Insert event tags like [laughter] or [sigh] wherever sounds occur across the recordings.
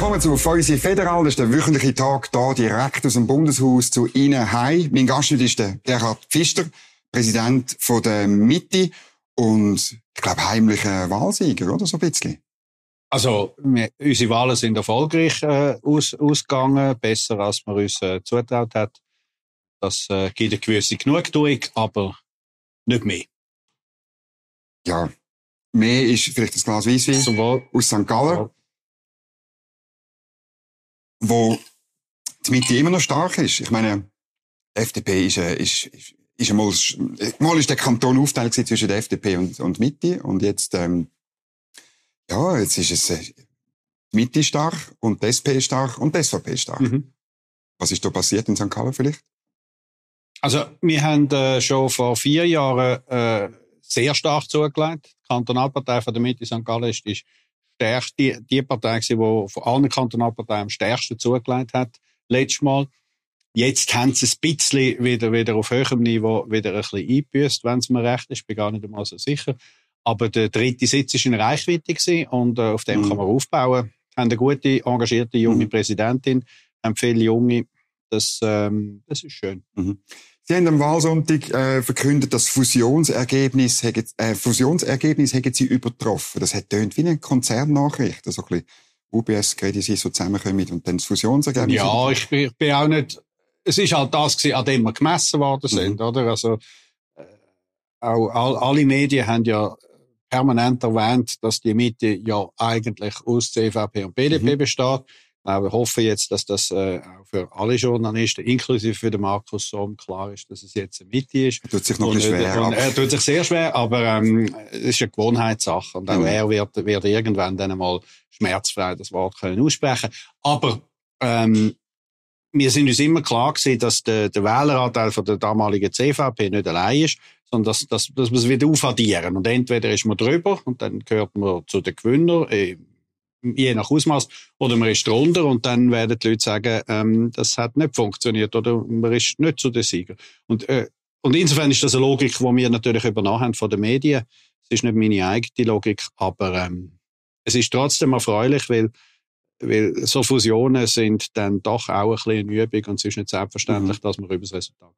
Willkommen zu Feusi Federal. Das ist der wöchentliche Tag hier direkt aus dem Bundeshaus zu Ihnen heim. Mein Gast ist der Gerhard Pfister, Präsident von der Mitte und ich glaube heimlicher Wahlsieger, oder so ein bisschen? Also, wir, unsere Wahlen sind erfolgreich äh, aus, ausgegangen, besser als man uns äh, zutraut hat. Das äh, gibt eine gewisse Genugtuung, aber nicht mehr. Ja, mehr ist vielleicht das Glas Weisswein aus St. Gallen. Wo die Mitte immer noch stark ist. Ich meine, die FDP ist, äh, ist, ist, ist einmal, mal ist der Kanton aufteilt zwischen der FDP und, und Mitte und jetzt, ähm, ja, jetzt ist es äh, die Mitte stark und die SP stark und die SVP stark. Mhm. Was ist da passiert in St. Gallen vielleicht? Also, wir haben äh, schon vor vier Jahren äh, sehr stark zugelegt. Die Kantonalpartei von der Mitte St. Gallen ist, ist stärkste, die, die Partei gewesen, die von allen Kantonalparteien am stärksten zugelegt hat, letztes Mal. Jetzt haben sie es ein bisschen wieder, wieder auf höherem Niveau wieder ein bisschen eingebüßt, wenn es mir recht ist. Ich bin gar nicht einmal so sicher. Aber der dritte Sitz ist in Reichweite gewesen und äh, auf dem mhm. kann man aufbauen. Haben eine gute, engagierte junge mhm. Präsidentin, haben viele Junge. Das, ähm, das ist schön. Mhm. Sie haben am Wahlsonntag äh, verkündet, das Fusionsergebnis, äh, Fusionsergebnis hätten Sie übertroffen. Das hat tönt wie eine Konzernnachricht, also ein bisschen UBS, Credit Suisse so zusammenkommen und dann das Fusionsergebnis. Ja, ich bin, ich bin auch nicht, es ist halt das gewesen, an dem wir gemessen worden sind, mhm. oder? Also, äh, auch all, alle Medien haben ja permanent erwähnt, dass die Mitte ja eigentlich aus CVP und BDP mhm. besteht. Wir hoffen jetzt, dass das äh, auch für alle Journalisten, inklusive für den Markus Somm, klar ist, dass es jetzt eine Mitte ist. Tut sich noch ein bisschen schwer. Und, er tut sich sehr schwer, aber ähm, es ist eine Gewohnheitssache. Und auch mhm. er wird, wird irgendwann dann einmal schmerzfrei das Wort können aussprechen. Aber ähm, wir sind uns immer klar gewesen, dass der, der Wähleranteil von der damaligen CVP nicht allein ist, sondern dass, dass, dass wir es wieder aufaddieren. Und entweder ist man drüber und dann gehört man zu den Gewinnern, äh, je nach Ausmaß, oder man ist drunter und dann werden die Leute sagen, ähm, das hat nicht funktioniert oder man ist nicht zu den Sieger. Und, äh, und insofern ist das eine Logik, die wir natürlich übernommen haben von den Medien. Es ist nicht meine eigene Logik, aber ähm, es ist trotzdem erfreulich, weil, weil so Fusionen sind dann doch auch ein bisschen eine Übung und es ist nicht selbstverständlich, mhm. dass man über das Resultat kommt.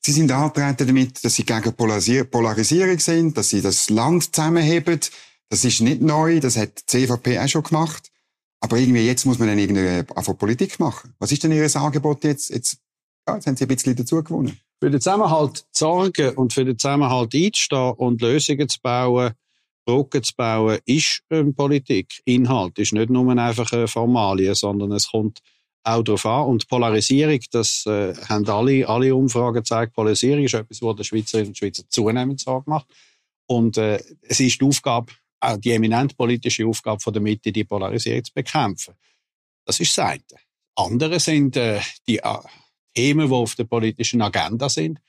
Sie sind angetreten damit, dass Sie gegen Polarisierung sind, dass Sie das Land zusammenheben, das ist nicht neu, das hat die CVP auch schon gemacht. Aber irgendwie jetzt muss man dann irgendeine von Politik machen. Was ist denn Ihr Angebot jetzt? Jetzt, ja, jetzt haben Sie ein bisschen dazu gewonnen. Für den Zusammenhalt zu sorgen und für den Zusammenhalt einzustehen und Lösungen zu bauen, Brücken zu bauen, ist ähm, Politik. Inhalt ist nicht nur einfach eine Formalie, sondern es kommt auch darauf an. Und Polarisierung, das äh, haben alle, alle Umfragen gezeigt, Polarisierung ist etwas, was der Schweizerinnen und Schweizer zunehmend Sorge macht. Und äh, es ist die Aufgabe auch die eminent politische Aufgabe von der Mitte, die Polarisierung zu bekämpfen. Das ist das eine. Andere sind äh, die äh, Themen, die auf der politischen Agenda sind.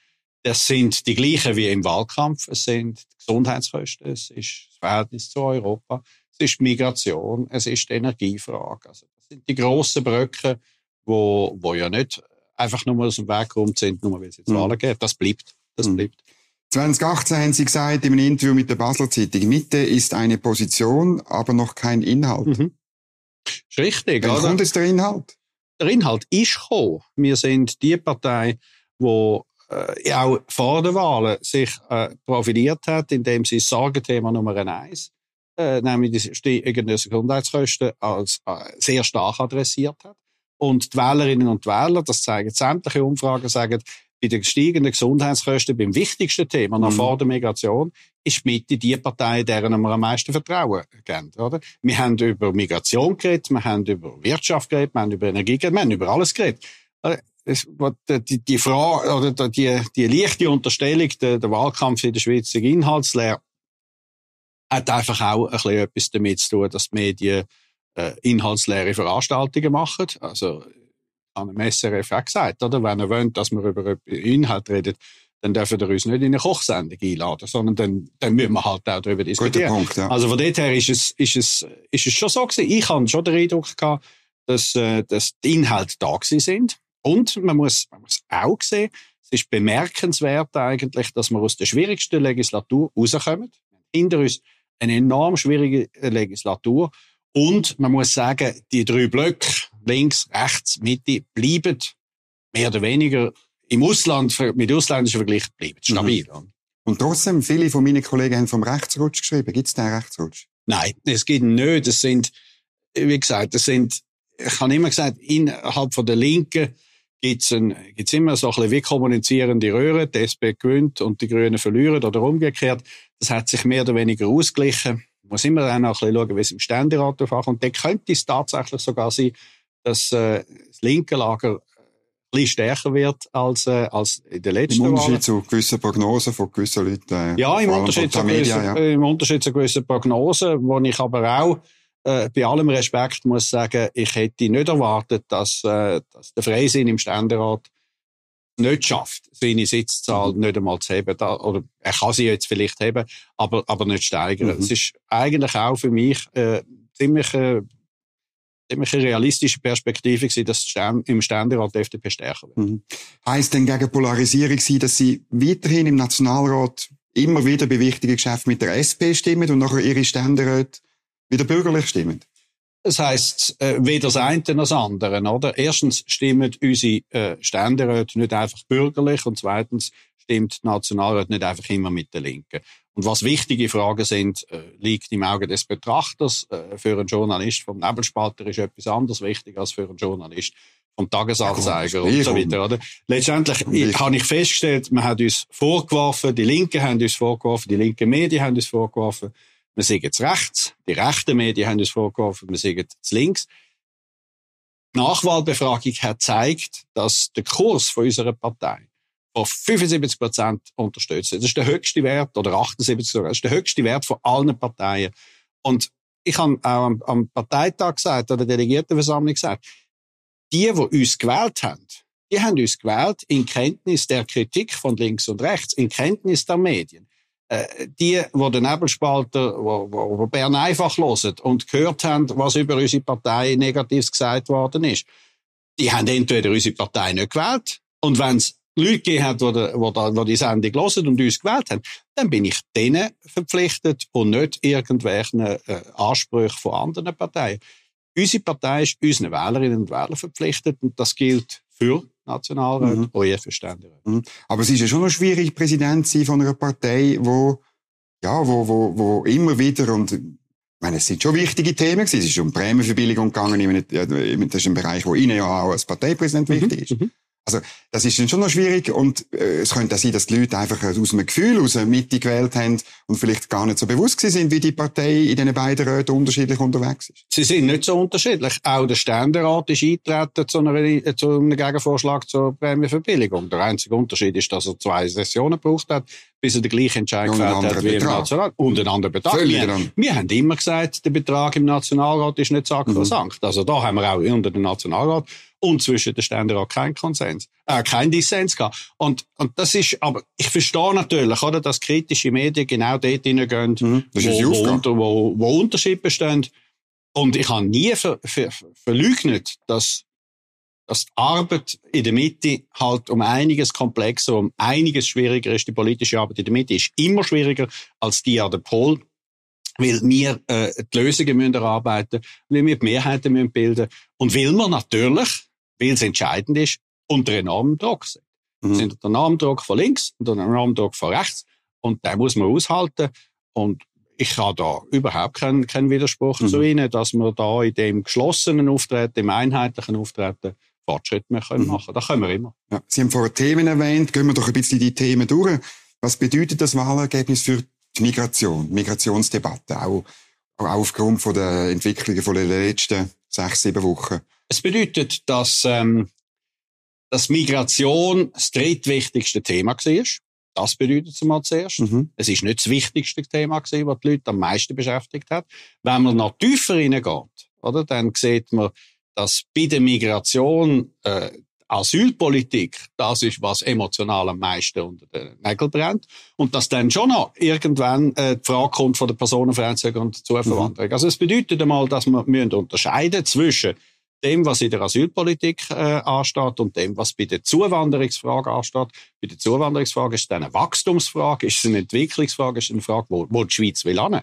Das sind die gleichen wie im Wahlkampf. Es sind Gesundheitskosten, es ist das Verhältnis zu Europa, es ist Migration, es ist die Energiefrage. Also das sind die grossen Brücken, wo, wo ja nicht einfach nur aus dem Weg rum sind, nur weil es jetzt mhm. Wahlen gibt. Das bleibt. Das mhm. bleibt. 2018 haben Sie gesagt in einem Interview mit der Basler Zeitung, Mitte ist eine Position, aber noch kein Inhalt. Mhm. Ist richtig, Wann oder? kommt jetzt der Inhalt? Der Inhalt ist gekommen. Wir sind die Partei, die äh, auch vor den Wahlen sich äh, profiliert hat, indem sie das Sorgenthema Nummer eins, äh, nämlich die steigenden Gesundheitskosten, als äh, sehr stark adressiert hat. Und die Wählerinnen und Wähler, das zeigen sämtliche Umfragen, sagen, bei den steigenden Gesundheitskosten beim wichtigsten Thema nach mhm. vor der Migration ist die Mitte die Partei, deren wir am meisten Vertrauen geben, oder? Wir haben über Migration geredet, wir haben über Wirtschaft geredet, wir haben über Energie geredet, wir haben über alles geredet. Die, die Frage, oder die, die leichte Unterstellung, der, der Wahlkampf in der Schweiz ist inhaltsleer, hat einfach auch ein bisschen etwas damit zu tun, dass die Medien äh, inhaltsleere Veranstaltungen machen. Also, an einem SRF auch gesagt, oder? Wenn er wollt, dass wir über Inhalt reden, dann dürfen wir uns nicht in eine Kochsendung einladen, sondern dann, dann müssen wir halt auch darüber diskutieren. Punkt, ja. Also von dort her ist es, ist es, ist es schon so gewesen. Ich habe schon den Eindruck gehabt, dass, äh, dass die Inhalte da gewesen sind. Und man muss, man muss auch sehen, es ist bemerkenswert eigentlich, dass wir aus der schwierigsten Legislatur rauskommen. Hinter uns eine enorm schwierige Legislatur Und man muss sagen, die drei Blöcke, links, rechts, Mitte, bleiben mehr oder weniger im Ausland, mit ausländischen Vergleich, bleiben stabil. Mhm. Und trotzdem, viele von meinen Kollegen haben vom Rechtsrutsch geschrieben. Gibt es den Rechtsrutsch? Nein, es gibt nicht. Es sind, wie gesagt, es sind, ich habe immer gesagt, innerhalb von der Linken gibt's ein, gibt's immer so ein bisschen wie kommunizierende Röhren. Die SP gewinnt und die Grünen verlieren oder umgekehrt. Das hat sich mehr oder weniger ausgeglichen. Man muss immer dann auch ein bisschen schauen, wie es im Ständerat anfängt. Und dann könnte es tatsächlich sogar sein, dass äh, das linke Lager bisschen stärker wird als, äh, als in der letzten Im Unterschied zu gewissen Prognosen von gewissen Leuten. Äh, ja, im Unterschied, zu gewissen, ja. im Unterschied zu gewissen Prognosen, wo ich aber auch äh, bei allem Respekt muss sagen, ich hätte nicht erwartet, dass, äh, dass der Freisinn im Ständerat nicht schafft, seine Sitzzahl mhm. nicht einmal zu heben. Da, oder er kann sie jetzt vielleicht heben, aber, aber nicht steigern. Mhm. Es ist eigentlich auch für mich äh, ziemlich äh, ziemlich eine realistische Perspektive gewesen, dass im Ständerat die FDP stärker wird. Mhm. Heißt denn gegen Polarisierung sein, dass Sie weiterhin im Nationalrat immer wieder bei wichtigen Geschäften mit der SP stimmen und nachher Ihre Ständeräte wieder bürgerlich stimmen? Das heisst, äh, weder das eine noch das andere, oder? Erstens stimmen unsere äh, Ständeräte nicht einfach bürgerlich und zweitens stimmt Nationalrat nicht einfach immer mit der Linken. Und was wichtige Fragen sind, äh, liegt im Auge des Betrachters. Äh, für einen Journalist vom Nebelspalter ist etwas anderes wichtig als für einen Journalist vom Tagesanzeiger ja, und so weiter, oder? Letztendlich habe ich festgestellt, man hat uns vorgeworfen, die Linken haben uns vorgeworfen, die linken Medien haben uns vorgeworfen, wir sind jetzt rechts, die rechten Medien haben uns vorgeworfen, wir sind jetzt links. Die Nachwahlbefragung hat gezeigt, dass der Kurs von unserer Partei auf 75 Prozent unterstützen. Das ist der höchste Wert, oder 78 sogar, das ist der höchste Wert von allen Parteien. Und ich habe auch am, am Parteitag gesagt, oder der Delegiertenversammlung gesagt, die, die uns gewählt haben, die haben uns gewählt in Kenntnis der Kritik von links und rechts, in Kenntnis der Medien. Äh, die, die den Nebelspalter, wo, wo, wo Bern einfach hören und gehört haben, was über unsere Partei Negatives gesagt worden ist, die haben entweder unsere Partei nicht gewählt und wenn es Leute gegeben hat, die, die, die die Sendung hören und uns gewählt haben, dann bin ich denen verpflichtet und nicht irgendwelchen äh, Ansprüchen von anderen Parteien. Unsere Partei ist unseren Wählerinnen und Wählern verpflichtet und das gilt für Nationalrat mhm. und für Ständerat. Mhm. Aber es ist ja schon noch schwierig, Präsident zu sein von einer Partei, wo, ja, wo, wo, wo immer wieder und ich meine, es sind schon wichtige Themen gewesen. Es ist um Prämienverbilligung gegangen. Das ist ein Bereich, wo Ihnen ja auch als Parteipräsident mhm. wichtig ist. Mhm. Also, das ist dann schon noch schwierig und äh, es könnte auch sein, dass die Leute einfach aus einem Gefühl aus Mitte gewählt haben und vielleicht gar nicht so bewusst sind, wie die Partei in diesen beiden Räten unterschiedlich unterwegs ist. Sie sind nicht so unterschiedlich. Auch der Ständerat ist eingetreten zu, einer, zu einem Gegenvorschlag zur Prämienverbilligung. Der einzige Unterschied ist, dass er zwei Sessionen gebraucht hat, bis er den gleichen Entscheid gefällt hat wie im Nationalrat. Und einen anderen Betrag. Wir, wir, haben immer gesagt, der Betrag im Nationalrat ist nicht sakrosankt. Mhm. Also da haben wir auch unter dem Nationalrat und zwischen den Ständerat kein Konsens, äh, kein Dissens gehabt. Und, und das ist, aber ich verstehe natürlich, oder, dass kritische Medien genau dort hineingehen, mhm, wo, wo, wo, wo Unterschiede bestehen. Und ich habe nie ver, ver, verleugnet, dass, dass die Arbeit in der Mitte halt um einiges komplexer, um einiges schwieriger ist. Die politische Arbeit in der Mitte ist immer schwieriger als die an der Pol weil wir äh, die Lösungen müssen erarbeiten weil wir die Mehrheiten müssen bilden und weil wir natürlich weil es entscheidend ist, unter enormem Druck sind. Mhm. sind unter enormem Druck von links und unter enormem Druck von rechts. Und da muss man aushalten. Und ich habe da überhaupt keinen, keinen Widerspruch mhm. zu Ihnen, dass wir da in dem geschlossenen Auftreten, im einheitlichen Auftreten Fortschritte mehr können mhm. machen. Das können wir immer. Ja, Sie haben vorher Themen erwähnt. Gehen wir doch ein bisschen die Themen durch. Was bedeutet das Wahlergebnis für die Migration, Migrationsdebatte, auch, auch aufgrund von der Entwicklungen von den letzten sechs, sieben Wochen? Es bedeutet, dass, ähm, dass Migration das drittwichtigste Thema war. Das bedeutet es mal zuerst. Mhm. Es ist nicht das wichtigste Thema gewesen, was die Leute am meisten beschäftigt hat. Wenn man noch tiefer reingeht, oder, dann sieht man, dass bei der Migration äh, Asylpolitik, das ist, was emotional am meisten unter den Nägeln brennt. Und dass dann schon noch irgendwann äh, die Frage kommt von der Personenfreizügig und Zuverwanderung. Mhm. Also es bedeutet einmal, dass wir müssen unterscheiden zwischen dem, was in der Asylpolitik äh, ansteht und dem, was bei der Zuwanderungsfrage ansteht. Bei der Zuwanderungsfrage ist es eine Wachstumsfrage, ist es eine Entwicklungsfrage, ist es eine Frage, wo, wo die Schweiz will hin.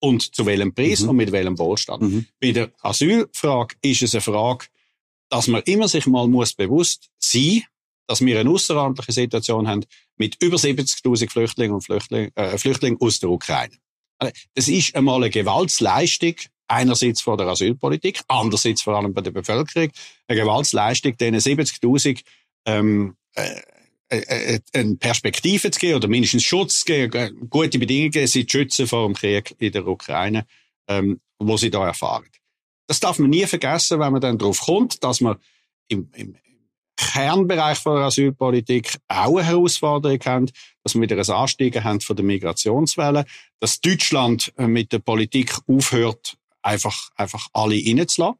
und zu welchem Preis mhm. und mit welchem Wohlstand. Mhm. Bei der Asylfrage ist es eine Frage, dass man immer sich mal muss bewusst sein, dass wir eine außerordentliche Situation haben mit über 70.000 Flüchtlingen und Flüchtlingen, äh, Flüchtlingen aus der Ukraine. Also, das ist einmal eine Gewaltsleistung, einerseits von der Asylpolitik, andererseits vor allem bei der Bevölkerung, eine Gewaltsleistung, denen 70.000 ähm, äh, äh, äh, eine Perspektive zu geben oder mindestens Schutz zu geben, äh, gute Bedingungen, sie zu schützen vor dem Krieg in der Ukraine, ähm, wo sie da erfahren. Das darf man nie vergessen, wenn man dann darauf kommt, dass man im, im Kernbereich von der Asylpolitik auch eine Herausforderung haben, dass wir wieder ein Anstiegen haben von der Migrationswelle, dass Deutschland mit der Politik aufhört, einfach, einfach alle reinzulassen.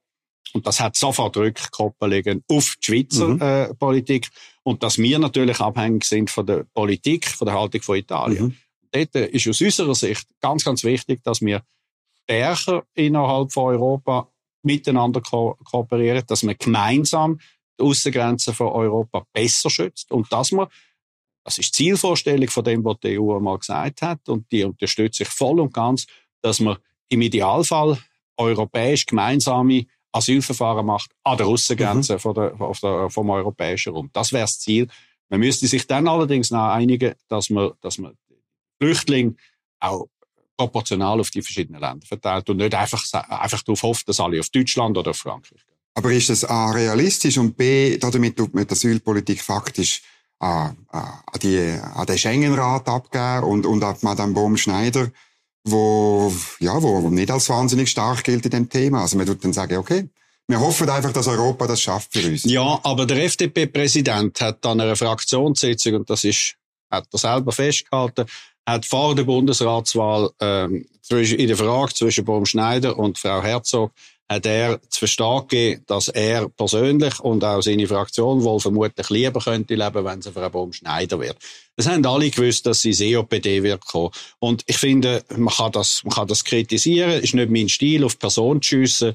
Und das hat sofort Rückkoppelungen auf die Schweizer mhm. äh, Politik. Und dass wir natürlich abhängig sind von der Politik, von der Haltung von Italien. Mhm. Dort ist aus unserer Sicht ganz, ganz wichtig, dass wir stärker innerhalb von Europa miteinander ko kooperieren, dass man gemeinsam die Außengrenzen von Europa besser schützt und dass man, das ist die Zielvorstellung von dem, was die EU einmal gesagt hat und die unterstütze ich voll und ganz, dass man im Idealfall europäisch gemeinsame Asylverfahren macht an der Aussengrenze mhm. von der, auf der, vom europäischen Raum. Das wäre das Ziel. Man müsste sich dann allerdings noch einigen, dass man, dass man Flüchtlinge auch proportional auf die verschiedenen Länder verteilt und nicht einfach, einfach darauf hofft, dass alle auf Deutschland oder auf Frankreich gehen. Aber ist das A realistisch und B, damit tut man die Asylpolitik faktisch an, an, die, an den Schengen-Rat abgeben und, und an Madame Baum-Schneider wo, ja, wo nicht als wahnsinnig stark gilt in dem Thema. Also man tut dann sagen, okay, wir hoffen einfach, dass Europa das schafft für uns. Ja, aber der FDP-Präsident hat dann eine Fraktionssitzung, und das ist, hat er selber festgehalten, hat vor der Bundesratswahl ähm, in der Frage zwischen Baum Schneider und Frau Herzog hat er zu verstehen gegeben, dass er persönlich und auch seine Fraktion wohl vermutlich lieber könnte leben, wenn sie Frau Baum Schneider wird. Es haben alle gewusst, dass sie COPD wird kommen. Und ich finde, man kann das, man kann das kritisieren. Ist nicht mein Stil, auf Person zu schiessen.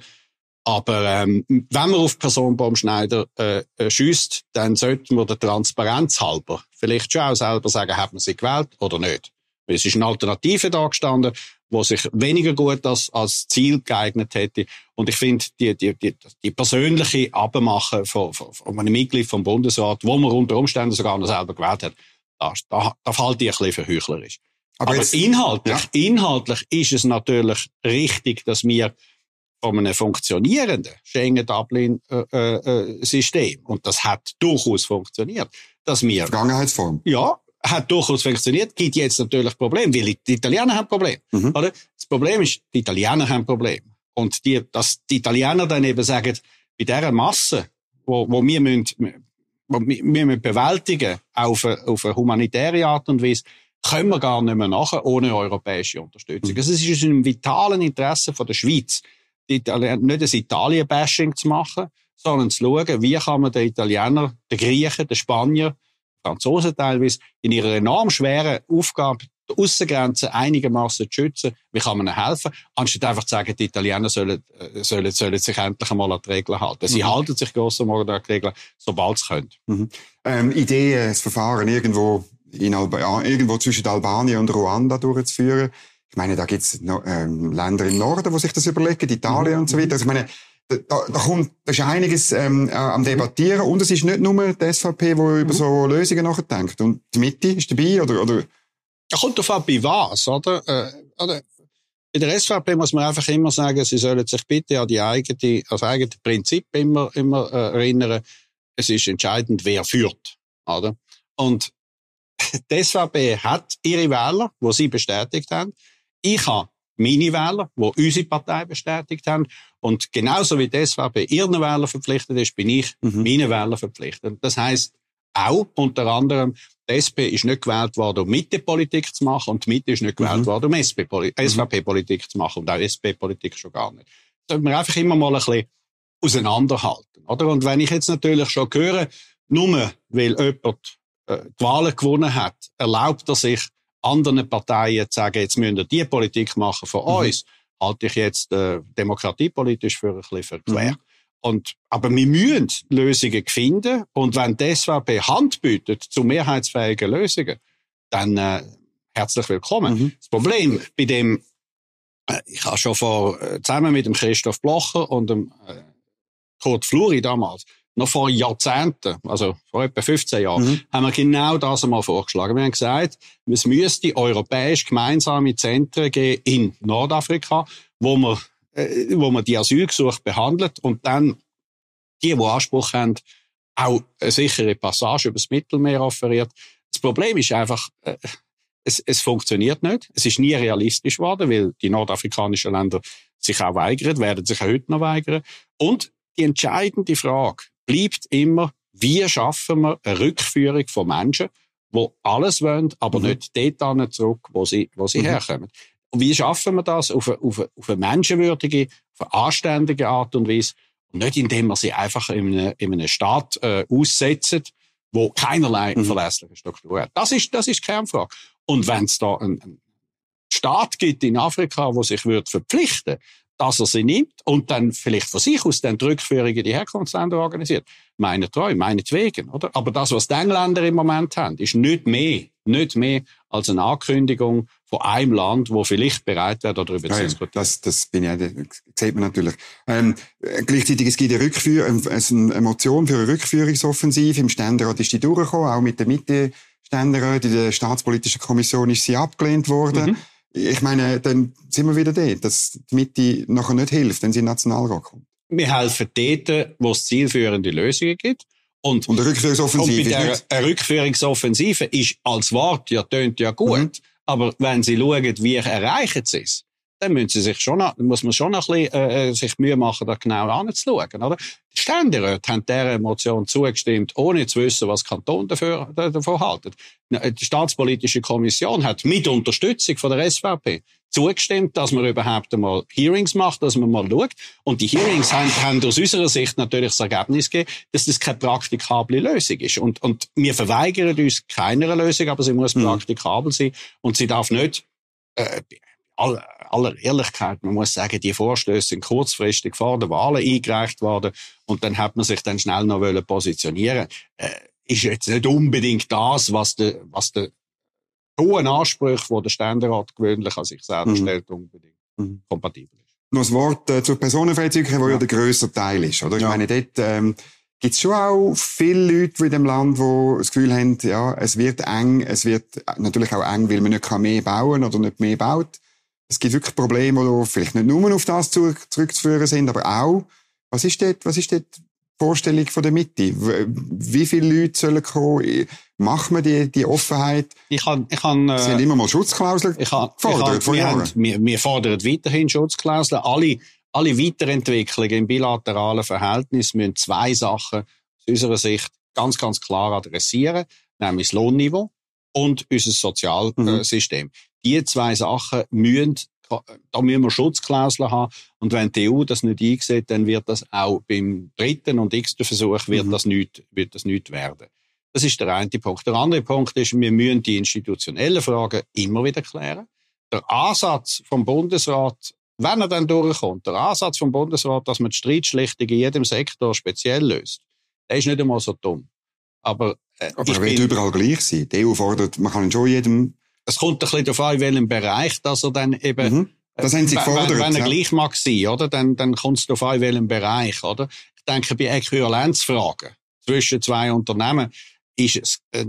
Aber ähm, wenn man auf Person Baumschneider äh, äh, schießt, dann sollten wir der Transparenz halber vielleicht schon auch selber sagen, hat man sie gewählt oder nicht. Es ist eine Alternative da gestanden, wo sich weniger gut als, als Ziel geeignet hätte. Und ich finde, die, die, die, die persönliche Abmachen von, von, von einem Mitglied vom Bundesrat, wo man unter Umständen sogar noch selber gewählt hat, da, da, da halte ich ein bisschen für heuchlerisch. Aber, Aber jetzt, inhaltlich, ja. inhaltlich ist es natürlich richtig, dass wir von einem funktionierenden Schengen-Dublin-System, äh, äh, und das hat durchaus funktioniert, dass wir... Vergangenheitsform. Ja, hat durchaus funktioniert, gibt jetzt natürlich Probleme, weil die Italiener haben Probleme. Mhm. Oder? Das Problem ist, die Italiener haben Probleme. Und die, dass die Italiener dann eben sagen, bei dieser Masse, wo, wo wir müssen, wo wir müssen bewältigen, auf eine, auf eine humanitäre Art und Weise, können wir gar nicht mehr nachher ohne europäische Unterstützung. Mhm. Also es ist im vitalen Interesse von der Schweiz, die Italien, nicht ein Italien-Bashing zu machen, sondern zu schauen, wie kann man den Italienern, den Griechen, den Spanier, Franzosen teilweise, in ihrer enorm schweren Aufgabe, die Aussengrenzen einigermaßen zu schützen. Wie kann man ihnen helfen? Anstatt einfach zu sagen, die Italiener sollen, äh, sollen, sollen sich endlich einmal an die Regeln halten. Sie mhm. halten sich grosser Modo an die Regeln, sobald sie können. Mhm. Ähm, Idee, das Verfahren irgendwo, in Alba irgendwo zwischen Albanien und Ruanda durchzuführen. Ich meine, da gibt es ähm, Länder im Norden, wo sich das überlegen, Italien mhm. und so weiter. Also ich meine, da, da kommt, da ist einiges ähm, äh, am Debattieren und es ist nicht nur die SVP, die über mhm. so Lösungen nachdenkt. Und die Mitte ist dabei, oder? oder? Ja, kommt doch an, bei was, oder? Äh, oder? In der SVP muss man einfach immer sagen, sie sollen sich bitte an die eigene, das eigene Prinzip immer, immer äh, erinnern. Es ist entscheidend, wer führt, oder? Und [laughs] die SVP hat ihre Wähler, wo sie bestätigt haben. Ich habe meine Wähler, die unsere Partei bestätigt haben. Und genauso wie die SVP ihren Wähler verpflichtet ist, bin ich mhm. meinen Wähler verpflichtet. Das heißt auch unter anderem, die SP ist nicht gewählt worden, um Mitte-Politik zu machen und die Mitte ist nicht gewählt mhm. worden, um SVP-Politik zu machen und auch SP-Politik schon gar nicht. Das sollte man einfach immer mal ein bisschen auseinanderhalten. Oder? Und wenn ich jetzt natürlich schon höre, nur weil jemand äh, die Wahlen gewonnen hat, erlaubt er sich, anderen Parteien zu sagen, jetzt müssen wir die Politik machen von mhm. uns, halte ich jetzt äh, demokratiepolitisch für ein bisschen verquer. Mhm. Und, aber wir müssen Lösungen finden. Und wenn die SVP Hand bietet zu mehrheitsfähigen Lösungen, dann äh, herzlich willkommen. Mhm. Das Problem bei dem Äh, ich habe schon vor, äh, zusammen mit dem Christoph Blocher und dem äh, Kurt Fluri damals, noch vor Jahrzehnten, also vor etwa 15 Jahren, mhm. haben wir genau das einmal vorgeschlagen. Wir haben gesagt, es müsste europäisch gemeinsame Zentren geben in Nordafrika, wo man, äh, wo man die Asylgesuche behandelt und dann die, die Anspruch haben, auch eine sichere Passage übers Mittelmeer offeriert. Das Problem ist einfach, äh, es, es funktioniert nicht. Es ist nie realistisch geworden, weil die nordafrikanischen Länder sich auch weigern, werden sich auch heute noch weigern. Und die entscheidende Frage bleibt immer, wie schaffen wir eine Rückführung von Menschen, die alles wollen, aber mhm. nicht dort zurück, wo sie, wo sie mhm. herkommen. Und wie schaffen wir das auf eine, auf eine, auf eine menschenwürdige, auf eine anständige Art und Weise? Und nicht indem wir sie einfach in einem, in einem Staat äh, aussetzen, wo keinerlei mhm. verlässliche Struktur hat. Das ist, das ist die Kernfrage. Und wenn es da einen, einen Staat gibt in Afrika, wo sich wird verpflichten dass er sie nimmt und dann vielleicht von sich aus dann die Rückführung in die Herkunftsländer organisiert. Meine Treue, meinetwegen, oder? Aber das, was die Engländer im Moment haben, ist nicht mehr, nicht mehr als eine Ankündigung von einem Land, wo vielleicht bereit wäre, darüber ja, zu diskutieren. Das, das bin ich, das sieht man natürlich. Ähm, gleichzeitig, es gibt eine, Rückführ eine Motion für eine Rückführungsoffensive. Im Ständerat ist die durchgekommen, auch mit der Mitte Ständerat. In der Staatspolitischen Kommission ist sie abgelehnt worden. Mhm ich meine, dann sind wir wieder dort, dass die Mitte nachher nicht hilft, wenn sie in den Nationalrat kommt. Wir helfen dort, wo es zielführende Lösungen gibt. Und, und eine Rückführungsoffensive. Und bei der eine Rückführungsoffensive ist als Wort ja tönt ja gut. Mhm. Aber wenn Sie schauen, wie erreichen Sie es, dann müssen sie sich schon noch, muss man schon noch ein bisschen, äh, äh sich Mühe machen, da genau anzuschauen, oder? Die Ständeräte haben dieser Motion zugestimmt, ohne zu wissen, was Kanton dafür, davon halten. Die Staatspolitische Kommission hat mit Unterstützung von der SVP zugestimmt, dass man überhaupt einmal Hearings macht, dass man mal schaut. Und die Hearings haben, haben aus unserer Sicht natürlich das Ergebnis gegeben, dass das keine praktikable Lösung ist. Und, und wir verweigern uns keiner Lösung, aber sie muss mhm. praktikabel sein und sie darf nicht äh, aller, aller Ehrlichkeit, man muss sagen, die Vorstöße sind kurzfristig vor der Wahl eingereicht worden und dann hat man sich dann schnell noch positionieren äh, ist jetzt nicht unbedingt das, was der, was der hohen Anspruch, wo der Ständerat gewöhnlich an sich selber mhm. stellt, unbedingt mhm. kompatibel ist. Noch ein Wort äh, zur Personenfreizügigkeit, wo ja. ja der grösste Teil ist, oder? Ich ja. meine, dort, ähm, gibt es schon auch viele Leute in dem Land, die das Gefühl haben, ja, es wird eng, es wird natürlich auch eng, weil man nicht mehr bauen kann oder nicht mehr baut es gibt wirklich Probleme, die vielleicht nicht nur auf das zurückzuführen sind, aber auch, was ist dort, was ist dort die Vorstellung von der Mitte? Wie viele Leute sollen kommen? Machen wir die, die Offenheit? Ich kann, ich kann, äh, Sie haben immer mal Schutzklauseln ich kann, gefordert ich kann, wir, haben, wir, wir fordern weiterhin Schutzklauseln. Alle, alle Weiterentwicklungen im bilateralen Verhältnis müssen zwei Sachen aus unserer Sicht ganz, ganz klar adressieren, nämlich das Lohnniveau und unser Sozialsystem. Mhm die zwei Sachen müssen da müssen wir Schutzklauseln haben. Und wenn die EU das nicht einsetzt, dann wird das auch beim dritten und x-ten Versuch wird mhm. das nicht, wird das nicht werden. Das ist der eine Punkt. Der andere Punkt ist, wir müssen die institutionellen Fragen immer wieder klären. Der Ansatz vom Bundesrat, wenn er dann durchkommt, der Ansatz vom Bundesrat, dass man die Streitschlichtung in jedem Sektor speziell löst, der ist nicht einmal so dumm. Aber, äh, Aber er wird überall gleich sein. Die EU fordert, man kann schon jedem es kommt ein bisschen darauf an, in welchem Bereich, dass er dann eben, mhm. Das haben Sie gefordert. Wenn, wenn er ja. gleich mag sein, oder? Dann, dann kommt es darauf an, in welchem Bereich, oder? Ich denke, bei Äquivalenzfragen zwischen zwei Unternehmen ist es, äh,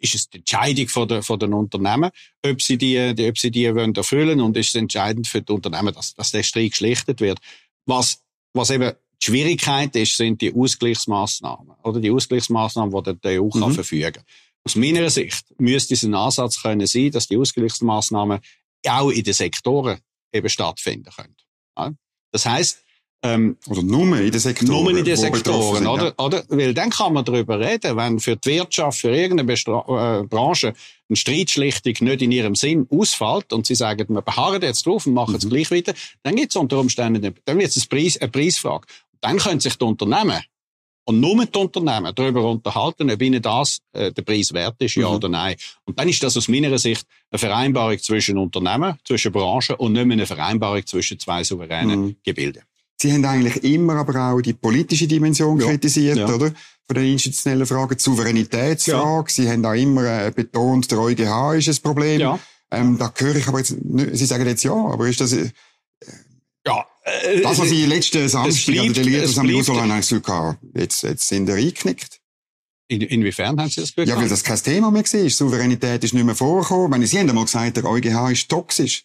ist es die Entscheidung von der, von den Unternehmen, ob sie die, die, ob sie die wollen erfüllen und ist es entscheidend für die Unternehmen, dass, dass der Streit geschlichtet wird. Was, was eben die Schwierigkeit ist, sind die Ausgleichsmaßnahmen, oder? Die Ausgleichsmaßnahmen, die der EU mhm. kann verfügen aus meiner Sicht müsste es ein Ansatz können sein, dass die Ausgleichsmaßnahmen auch in den Sektoren eben stattfinden können. Ja? Das heißt, ähm, oder nur in den Sektoren. Nur in den Sektoren, sind, oder? Ja. oder? Weil dann kann man darüber reden, wenn für die Wirtschaft, für irgendeine Bestra äh, Branche eine Streitschlichtung nicht in ihrem Sinn ausfällt und sie sagen, wir beharren jetzt drauf und machen mhm. es gleich wieder, dann gibt es unter Umständen, dann wird es eine, Preis, eine Preisfrage. Dann können sich die Unternehmen und nur mit Unternehmen darüber unterhalten, ob ihnen das äh, der Preis wert ist, ja mhm. oder nein. Und dann ist das aus meiner Sicht eine Vereinbarung zwischen Unternehmen, zwischen Branchen und nicht mehr eine Vereinbarung zwischen zwei souveränen mhm. Gebilden. Sie haben eigentlich immer aber auch die politische Dimension ja. kritisiert, ja. oder? Von den institutionellen Fragen, die Souveränitätsfrage. Ja. Sie haben auch immer äh, betont, der EuGH ist ein Problem. Ja. Ähm, da höre ich aber jetzt, Sie sagen jetzt ja, aber ist das, das, was ich letzten Samstag an der Delegiertenversammlung Ursula hatte, jetzt, jetzt sind wir eingeknickt. In, inwiefern haben Sie das gehört? Ja, weil das kein Thema mehr war. Souveränität ist nicht mehr vorgekommen. Wenn Sie haben einmal gesagt, der EuGH ist toxisch.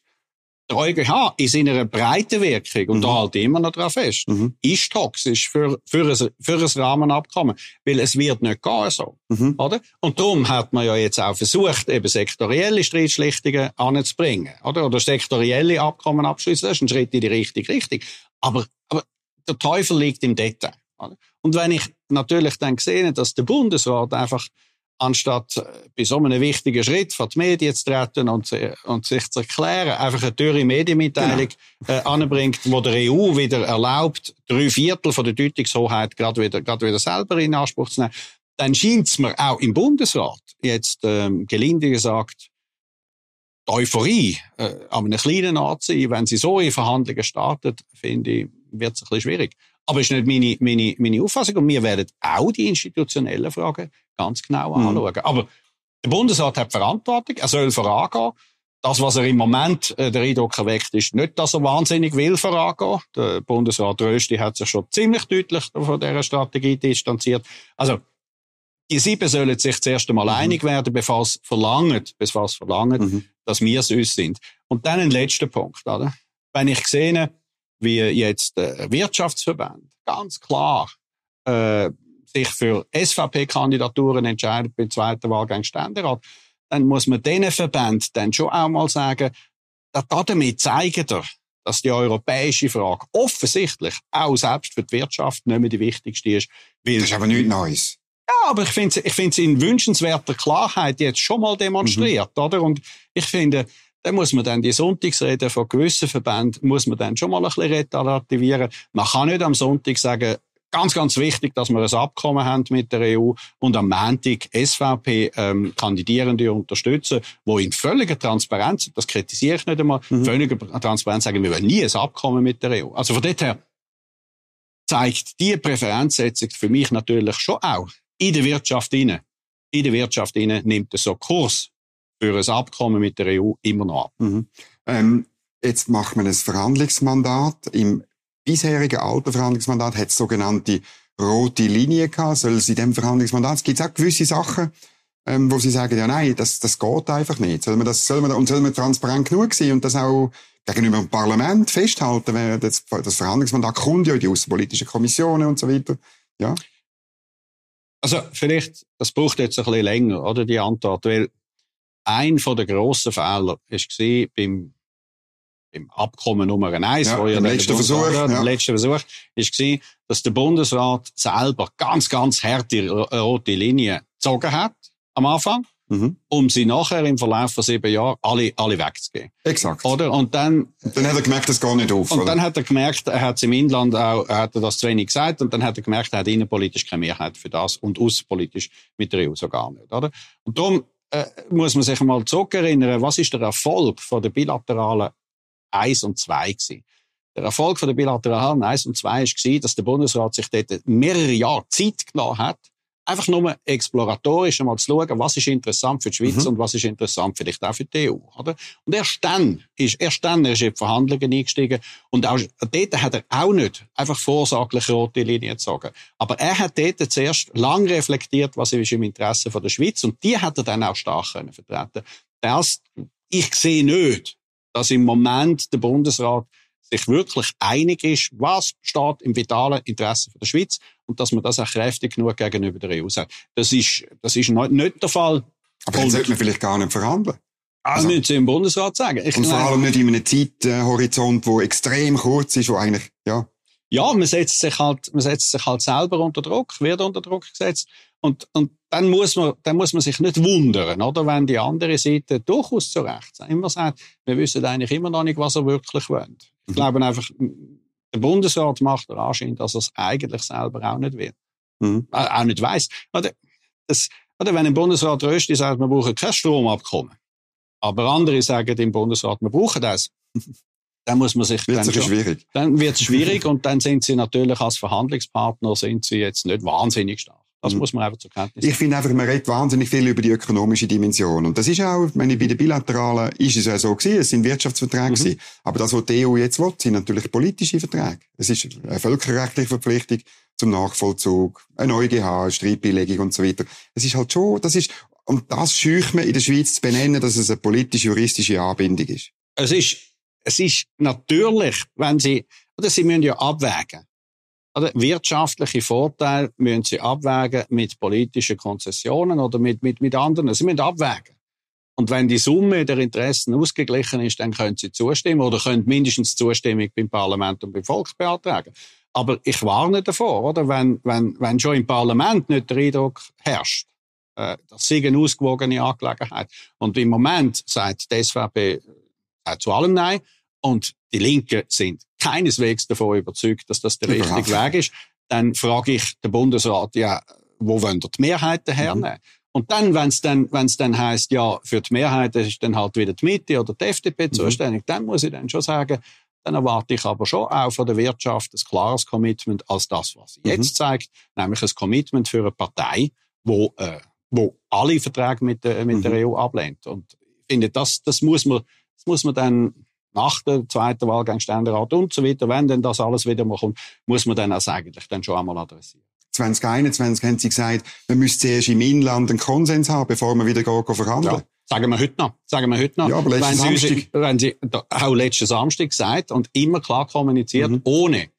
Der EuGH in seiner breiten Wirkung, und mhm. da halte ich immer noch drauf fest, mhm. ist toxisch für, für, ein, für ein Rahmenabkommen. Weil es wird nicht gehen so. Mhm. Oder? Und darum hat man ja jetzt auch versucht, eben sektorielle Streitschlichtungen anzubringen. Oder? Oder sektorielle Abkommen abschließen. Das ist ein Schritt in die richtige Richtung. Aber, aber der Teufel liegt im Detail. Oder? Und wenn ich natürlich dann sehe, dass der Bundesrat einfach anstatt äh, bei so einem wichtigen Schritt vor die Medien zu treten und, und sich zu erklären, einfach eine teure Medienmitteilung genau. äh, anbringt, wo der EU wieder erlaubt, drei Viertel von der Deutungshoheit gerade wieder, gerade wieder selber in Anspruch zu nehmen, dann scheint es mir auch im Bundesrat jetzt ähm, gelinde gesagt, die Euphorie äh, an einem kleinen Art sein, wenn sie so in Verhandlungen startet, finde ich, wird es ein bisschen schwierig. Aber ist nicht meine, meine, meine Auffassung. Und wir werden auch die institutionellen Fragen ganz genau mhm. anschauen. Aber der Bundesrat hat Verantwortung. Er soll vorangehen. Das, was er im Moment äh, der Eindruck erweckt, ist nicht, dass er wahnsinnig will vorangehen. Der Bundesrat Rösti hat sich schon ziemlich deutlich von dieser Strategie distanziert. Also, die sieben sollen sich zuerst einmal mhm. einig werden, bevor es verlangt, bevor es verlangt, mhm. dass wir es uns sind. Und dann ein letzter Punkt, oder? Wenn ich sehe, wie jetzt der Wirtschaftsverband ganz klar äh, sich für SVP-Kandidaturen entscheidet beim zweiten Wahlgang Ständerat, dann muss man diesen Verband dann schon auch mal sagen, dass damit zeigen er, dass die europäische Frage offensichtlich auch selbst für die Wirtschaft nicht mehr die wichtigste ist. das ist aber nichts Neues. Ja, aber ich finde es ich in wünschenswerter Klarheit jetzt schon mal demonstriert, mhm. oder? Und ich finde, dann muss man dann die Sonntagsreden von gewissen Verbänden, muss man dann schon mal ein bisschen relativieren. Man kann nicht am Sonntag sagen, ganz, ganz wichtig, dass wir ein Abkommen haben mit der EU und am Montag SVP ähm, Kandidierende unterstützen, wo in völliger Transparenz, das kritisiere ich nicht einmal, mhm. völliger Transparenz sagen, wir wollen nie ein Abkommen mit der EU. Also von dort her zeigt die Präferenzsetzung für mich natürlich schon auch in der Wirtschaft inne. In der Wirtschaft inne nimmt es so Kurs für ein Abkommen mit der EU immer noch ab. Mhm. Ähm, jetzt macht man ein Verhandlungsmandat. Im bisherigen alten Verhandlungsmandat hat es sogenannte rote Linie gehabt. Soll es in dem Verhandlungsmandat, gibt es auch gewisse Sachen, ähm, wo sie sagen, ja nein, das, das geht einfach nicht. Soll man das, soll man, und soll man transparent genug sein und das auch gegenüber dem Parlament festhalten, wenn das, das Verhandlungsmandat kommt ja in die außenpolitischen Kommissionen und so weiter. Ja. Also vielleicht, das braucht jetzt ein bisschen länger, oder die Antwort, weil ein von der grossen Fehler ist beim, beim Abkommen Nummer eins, ja, ja der letzte Versuch, ja. der letzte Versuch, ist gewesen, dass der Bundesrat selber ganz, ganz harte rote Linien gezogen hat am Anfang. Mhm. um sie nachher im Verlauf von sieben Jahren alle, alle wegzugeben. Exakt. Oder? Und dann, dann hat er gemerkt, das geht nicht auf. Und oder? dann hat er gemerkt, er hat es im Inland auch, er hat das zu wenig gesagt, und dann hat er gemerkt, er hat innenpolitisch keine Mehrheit für das und außenpolitisch mit der EU so gar nicht, oder? Und darum, äh, muss man sich mal zurückerinnern, was ist der Erfolg von der bilateralen 1 und 2 gewesen? Der Erfolg von der bilateralen 1 und 2 war, dass der Bundesrat sich dort mehrere Jahre Zeit genommen hat, einfach nur exploratorisch einmal zu schauen, was ist interessant für die Schweiz mhm. und was ist interessant vielleicht auch für die EU, oder? Und erst dann ist, erst dann ist er in die Verhandlungen eingestiegen und auch, dort hat er auch nicht einfach vorsaglich rote Linien gezogen. Aber er hat dort zuerst lang reflektiert, was ist im Interesse von der Schweiz und die hat er dann auch stark können vertreten. Das, ich sehe nicht, dass im Moment der Bundesrat sich wirklich einig ist, was steht im vitalen Interesse der Schweiz und dass man das auch kräftig genug gegenüber der EU sagt. Das ist, das ist nicht, der Fall. Aber dann sollte man vielleicht gar nicht verhandeln. Also, müssen Sie im Bundesrat sagen. Ich und vor allem nicht in einem Zeithorizont, der extrem kurz ist, wo eigentlich, ja. Ja, man setzt sich halt, man setzt sich halt selber unter Druck, wird unter Druck gesetzt. Und, und dann muss man, dann muss man sich nicht wundern, oder? Wenn die andere Seite durchaus zu Recht immer sagt, wir wissen eigentlich immer noch nicht, was er wirklich will. Ich mhm. glaube einfach, der Bundesrat macht den Anschein, dass er es eigentlich selber auch nicht will. Mhm. Auch nicht weiss. Oder, das, oder wenn ein Bundesrat Rösti sagt, wir brauchen kein Stromabkommen, aber andere sagen im Bundesrat, wir brauchen das, [laughs] dann muss man sich wird dann schon, schwierig. Dann wird es schwierig [laughs] und dann sind sie natürlich als Verhandlungspartner sind sie jetzt nicht wahnsinnig stark. Das mhm. muss man einfach zur Kenntnis nehmen. Ich finde einfach, man redet wahnsinnig viel über die ökonomische Dimension. Und das ist auch, ich bei den Bilateralen, ist es ja so gewesen, es sind Wirtschaftsverträge mhm. gewesen. Aber das, was die EU jetzt will, sind natürlich politische Verträge. Es ist eine völkerrechtliche Verpflichtung zum Nachvollzug, eine EuGH, eine Streitbeilegung und so weiter. Es ist halt schon, das ist, und das scheucht man in der Schweiz zu benennen, dass es eine politisch-juristische Anbindung ist. Es ist, es ist natürlich, wenn Sie, oder Sie müssen ja abwägen. Oder wirtschaftliche Vorteile müssen Sie abwägen mit politischen Konzessionen oder mit, mit, mit anderen. Sie müssen abwägen. Und wenn die Summe der Interessen ausgeglichen ist, dann können Sie zustimmen oder können mindestens Zustimmung beim Parlament und beim Volk beantragen. Aber ich warne davor, oder? Wenn, wenn, wenn schon im Parlament nicht der Eindruck herrscht, äh, das sei eine ausgewogene Angelegenheit. Und im Moment sagt die SVP äh, zu allem Nein. Und die Linken sind keineswegs davon überzeugt, dass das der richtige Weg ist. Dann frage ich den Bundesrat, ja, wo wollen die Mehrheiten hernehmen? Mhm. Und dann, wenn es dann, wenn's dann heißt, ja, für die Mehrheit ist dann halt wieder die Mitte oder die FDP mhm. zuständig, dann muss ich dann schon sagen, dann erwarte ich aber schon auch von der Wirtschaft ein klares Commitment als das, was sie mhm. jetzt zeigt, nämlich ein Commitment für eine Partei, wo, äh, wo alle Verträge mit, äh, mit mhm. der EU ablehnt. Und ich finde, das, das muss man, das muss man dann nach der zweiten Wahlgang Ständerat und so weiter, wenn denn das alles wieder mal kommt, muss man dann also eigentlich dann schon einmal adressieren. 2021 haben Sie gesagt, man müsste zuerst im Inland einen Konsens haben, bevor man wieder gehen, verhandeln. Ja. Sagen wir heute noch. Sagen wir heute noch. Ja, aber letzten wenn Sie, Samstag. wenn Sie auch letzten Samstag gesagt und immer klar kommuniziert, mhm. ohne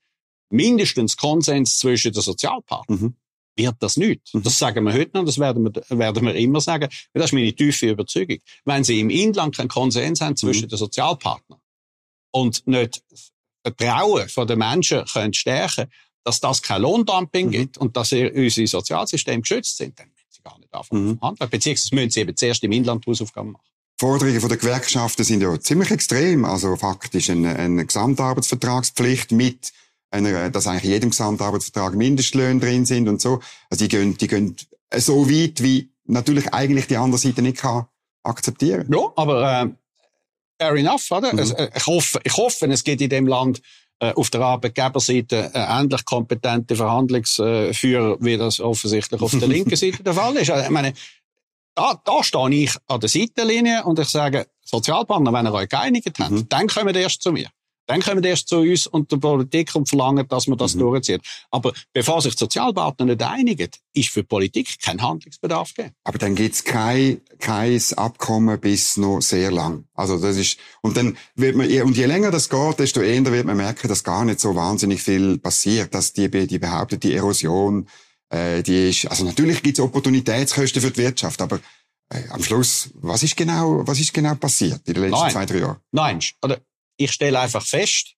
mindestens Konsens zwischen den Sozialpartnern, mhm. wird das nicht. Mhm. Das sagen wir heute noch, das werden wir, werden wir immer sagen. Das ist meine tiefe Überzeugung. Wenn Sie im Inland keinen Konsens haben zwischen mhm. den Sozialpartnern und nicht Vertrauen von den Menschen können stärken, dass das kein Lohndumping mhm. gibt und dass unsere Sozialsysteme geschützt sind, dann sie gar nicht anfangen mhm. verhandeln. Beziehungsweise müssen sie eben zuerst im Inland Hausaufgaben machen. Forderungen der Gewerkschaften sind ja ziemlich extrem. Also faktisch eine, eine Gesamtarbeitsvertragspflicht mit einer, dass eigentlich in jedem Gesamtarbeitsvertrag Mindestlöhne drin sind und so. Also die gehen, die gehen so weit, wie natürlich eigentlich die andere Seite nicht kann akzeptieren. Ja, aber äh, fair enough, oder? Mhm. Also, ich, hoffe, ich hoffe, es gibt in dem Land äh, auf der Arbeitgeberseite äh, ähnlich kompetente Verhandlungsführer, wie das offensichtlich auf der [laughs] linken Seite der Fall ist. Also, ich meine, da, da stehe ich an der Seitenlinie und ich sage, Sozialpartner, wenn ihr euch geeinigt habt, mhm. dann kommt erst zu mir. Dann kommen erst zu uns und der Politik und verlangen, dass man das mhm. durchzieht. Aber bevor sich die Sozialpartner nicht einigen, ist für die Politik kein Handlungsbedarf gegeben. Aber dann gibt's kein, kein Abkommen bis noch sehr lang. Also das ist, und dann wird man, und je länger das geht, desto eher wird man merken, dass gar nicht so wahnsinnig viel passiert, dass die, die behauptete Erosion, äh, die ist, also natürlich gibt's Opportunitätskosten für die Wirtschaft, aber äh, am Schluss, was ist genau, was ist genau passiert in den letzten Nein. zwei, drei Jahren? Nein, oder ich stelle einfach fest,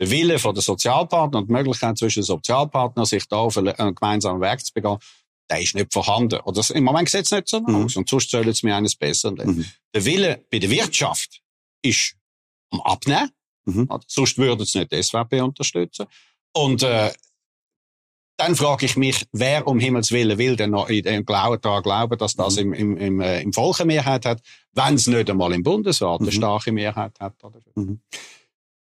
der Wille von der Sozialpartner und die Möglichkeit zwischen den Sozialpartnern, sich da auf einen gemeinsamen Weg zu begehen, der ist nicht vorhanden. Oder im Moment sieht es nicht so mhm. aus. Und sonst sollen es mir eines Besseren lernen. Mhm. Der Wille bei der Wirtschaft ist am Abnehmen. Mhm. Sonst würde es nicht die SVP unterstützen. Und äh, dann frage ich mich, wer um Himmels Willen will denn noch in den Glauben, daran glauben, dass das mhm. im, im, im, äh, im Volk eine Mehrheit hat, wenn es nicht einmal im Bundesrat eine mhm. starke Mehrheit hat. Oder? Mhm.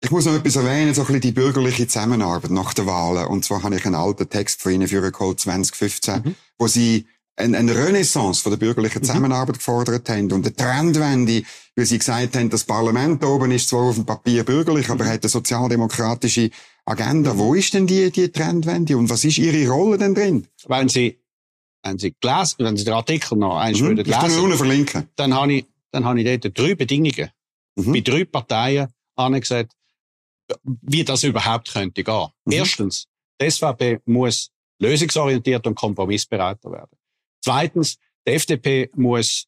Ich muss noch etwas erwähnen, so ein bisschen die bürgerliche Zusammenarbeit nach der Wahlen. Und zwar habe ich einen alten Text von Ihnen für geholt, 2015, mhm. wo Sie eine, eine Renaissance von der bürgerlichen mhm. Zusammenarbeit mhm. gefordert haben und eine Trendwende, weil Sie gesagt haben, das Parlament oben ist zwar auf dem Papier bürgerlich, aber hat eine sozialdemokratische Agenda. Wo ist denn die, die Trendwende und was ist Ihre Rolle denn drin? Wenn Sie, wenn Sie gelesen, wenn Sie den Artikel noch eins mhm. lesen, verlinken. dann habe ich, dann habe ich dort drei Bedingungen mhm. bei drei Parteien angesagt, wie das überhaupt könnte gehen. Mhm. Erstens, die SVP muss lösungsorientiert und kompromissbereiter werden. Zweitens, die FDP muss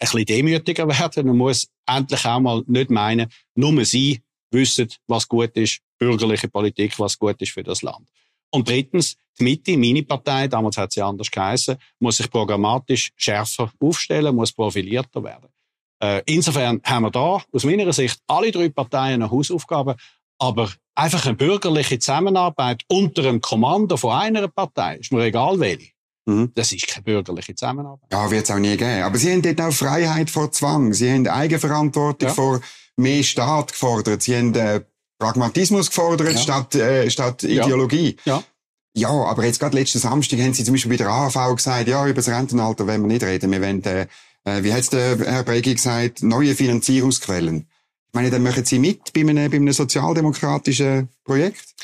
ein bisschen demütiger [laughs] werden und muss endlich auch mal nicht meinen, nur sie wissen, was gut ist, bürgerliche Politik, was gut ist für das Land. Und drittens, die Mitte, meine Partei, damals hat sie anders geheißen, muss sich programmatisch schärfer aufstellen, muss profilierter werden. Äh, insofern haben wir da aus meiner Sicht alle drei Parteien eine Hausaufgabe, aber einfach eine bürgerliche Zusammenarbeit unter dem Kommando von einer Partei, ist mir egal welche. Mhm. Das ist keine bürgerliche Zusammenarbeit. Ja, wird es auch nie geben. Aber Sie haben dort auch Freiheit vor Zwang. Sie haben Eigenverantwortung ja. vor mehr Staat gefordert. Sie haben äh, Pragmatismus gefordert ja. statt, äh, statt Ideologie. Ja. Ja, aber jetzt gerade letzten Samstag haben sie zum Beispiel bei der AHV gesagt, ja, über das Rentenalter wollen wir nicht reden. Wir wollen, äh, äh wie hat der Herr Bregi gesagt, neue Finanzierungsquellen. Ich meine, dann machen Sie mit bei einem, bei einem sozialdemokratischen Projekt?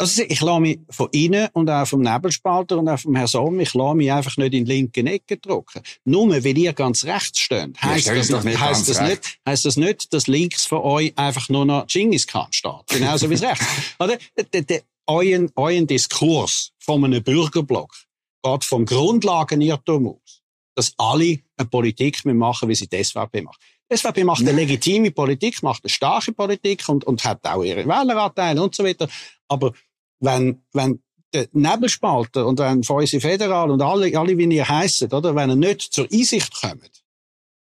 Also ich lasse mich von Ihnen und auch vom Nebelspalter und auch vom Herrn Somm, ich lasse mich einfach nicht in die linke Ecke drücken. Nur weil ihr ganz rechts steht, heisst, das, das, nicht, heisst, das nicht, heisst das nicht, dass links von euch einfach nur noch Genghis Khan steht. Genauso wie es rechts. [laughs] Oder? Der, der, euren, euren Diskurs von einem Bürgerblock geht vom Grundlagenirrtum aus, dass alle eine Politik machen, wie sie die SVP macht. Die SVP macht eine legitime Politik, macht eine starke Politik und, und hat auch ihre Wähleranteile und so weiter. Aber wenn, wenn der Nebelspalter und wenn Fäuse Federal und alle, alle wie ihr heissen, oder, wenn er nicht zur Einsicht kommt,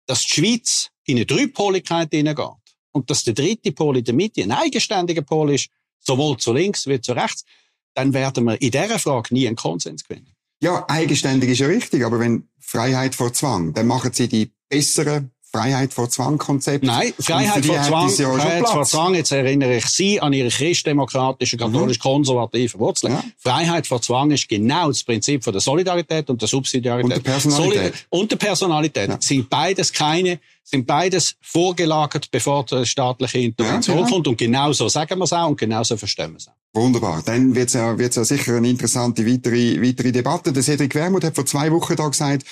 dass die Schweiz in eine Dreipoligkeit hineingeht und dass der dritte Pol in der Mitte ein eigenständiger Pol ist, sowohl zu links wie zu rechts, dann werden wir in dieser Frage nie einen Konsens gewinnen. Ja, eigenständig ist ja richtig, aber wenn Freiheit vor Zwang, dann machen sie die besseren Freiheit vor Zwang Konzept. Nein, Freiheit vor Zwang, ja Freiheit vor Zwang, jetzt erinnere ich Sie an Ihre christdemokratischen, katholisch-konservativen Wurzeln. Ja. Freiheit vor Zwang ist genau das Prinzip von der Solidarität und der Subsidiarität. Und der Personalität. Solid und der Personalität. Ja. Sind beides keine, sind beides vorgelagert, bevor die staatliche Intervention ja, genau. kommt. Und genauso sagen wir es auch und genauso verstehen wir es auch. Wunderbar. Dann wird es ja, wird's ja sicher eine interessante weitere, weitere Debatte. Der Cedric Wermuth hat vor zwei Wochen da gesagt,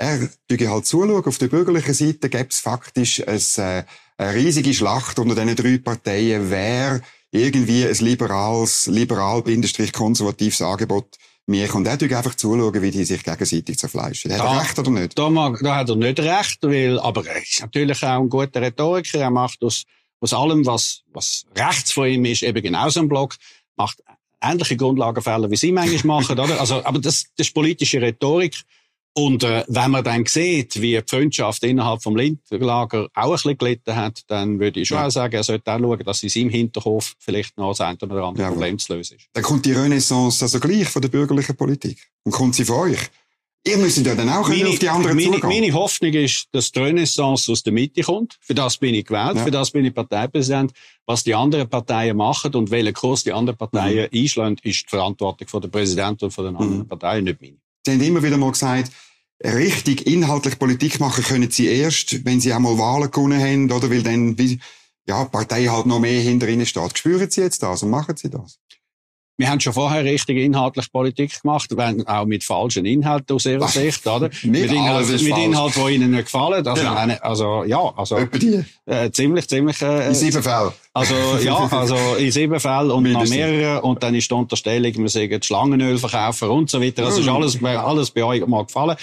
er würde halt zuschauen. Auf der bürgerlichen Seite gäbe es faktisch ein, äh, eine riesige Schlacht unter diesen drei Parteien, wer irgendwie ein liberales, liberal-konservatives Angebot mir kommt. Er würde einfach zuschauen, wie die sich gegenseitig zerfleischen. Hat er recht oder nicht? Da, mag, da hat er nicht recht, weil, aber er ist natürlich auch ein guter Rhetoriker. Er macht aus, aus allem, was, was rechts von ihm ist, eben genauso ein Block, macht ähnliche Grundlagenfälle, wie sie manchmal [laughs] machen, oder? Also, aber das, das ist politische Rhetorik. Und äh, wenn man dann sieht, wie die Freundschaft innerhalb vom Lindenlager auch ein bisschen gelitten hat, dann würde ich schon ja. sagen, er sollte auch schauen, dass in seinem Hinterhof vielleicht noch das eine oder andere ja, Problem zu lösen ist. Dann kommt die Renaissance also gleich von der bürgerlichen Politik. Und kommt sie von euch. Ihr müsst ja dann auch meine, auf die anderen meine, zugehen. Meine Hoffnung ist, dass die Renaissance aus der Mitte kommt. Für das bin ich gewählt, ja. für das bin ich Parteipräsident. Was die anderen Parteien machen und welchen Kurs die anderen Parteien mhm. einschlagen, ist die Verantwortung von der Präsidenten und von den anderen mhm. Parteien, nicht meine. Sie haben immer wieder mal gesagt, richtig inhaltlich Politik machen können sie erst, wenn sie einmal Wahlen gewonnen haben, oder? Weil dann, ja, die Partei halt noch mehr hinter ihnen steht. Spüren Sie jetzt das und machen Sie das? Wir haben schon vorher richtig inhaltlich Politik gemacht, wenn auch mit falschen Inhalten aus ihrer Sicht, oder? [laughs] mit Inhalten, mit Inhalten, die ihnen nicht gefallen. Also, ja. also ja, also äh, ziemlich, ziemlich. Äh, in sieben Fällen. Also ja, [laughs] also in sieben Fällen und noch mehrere und dann ist die Unterstellung, wir sagen Schlangenöl verkaufen und so weiter. Das ist alles, alles bei euch mal gefallen.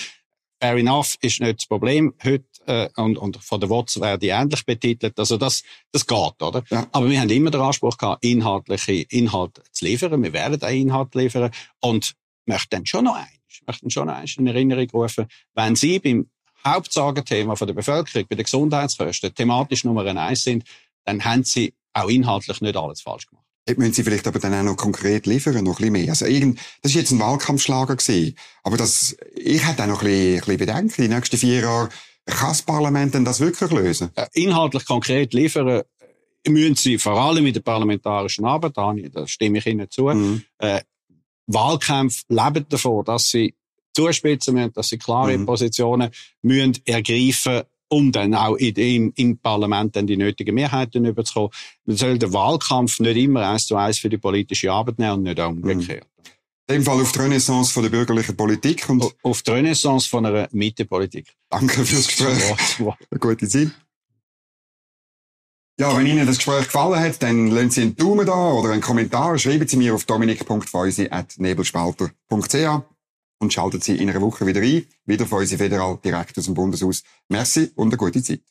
Fair enough ist nicht das Problem heute äh, und, und von der WOTS werde ich ähnlich betitelt. Also das, das geht, oder? Ja. Aber wir haben immer den Anspruch gehabt, inhaltliche Inhalte zu liefern. Wir werden auch Inhalte liefern und möchten schon noch eins, möchten schon noch eins in Erinnerung rufen, wenn Sie beim Hauptsagenthema von der Bevölkerung, bei den Gesundheitskosten thematisch Nummer eins sind, dann haben Sie auch inhaltlich nicht alles falsch gemacht. Jetzt müssen Sie vielleicht aber dann auch noch konkret liefern, noch ein bisschen mehr. Also irgend, das ist jetzt ein Wahlkampfschlager gewesen. Aber das, ich hätte auch noch ein bisschen, ein bisschen Bedenken. Die nächsten vier Jahre kann das Parlament denn das wirklich lösen? Äh, inhaltlich konkret liefern äh, müssen Sie vor allem mit der parlamentarischen Arbeit, da stimme ich Ihnen zu. Mhm. Äh, Wahlkämpfe leben davon, dass sie zuspitzen müssen, dass sie klare mhm. Positionen müssen ergreifen um dann auch in, im Parlament dann die nötigen Mehrheiten überzukommen. Man soll den Wahlkampf nicht immer eins zu eins für die politische Arbeit nehmen und nicht auch umgekehrt. Mhm. In dem Fall auf die Renaissance von der bürgerlichen Politik. Und auf die Renaissance von einer Mittepolitik. Danke fürs Gespräch. Eine gute Zeit. Ja, wenn Ihnen das Gespräch gefallen hat, dann lassen Sie einen Daumen da oder einen Kommentar. Schreiben Sie mir auf dominik.feusi.nebelspalter.ch und schalten Sie in einer Woche wieder ein. Wieder Feusi Federal direkt aus dem Bundeshaus. Merci und eine gute Zeit.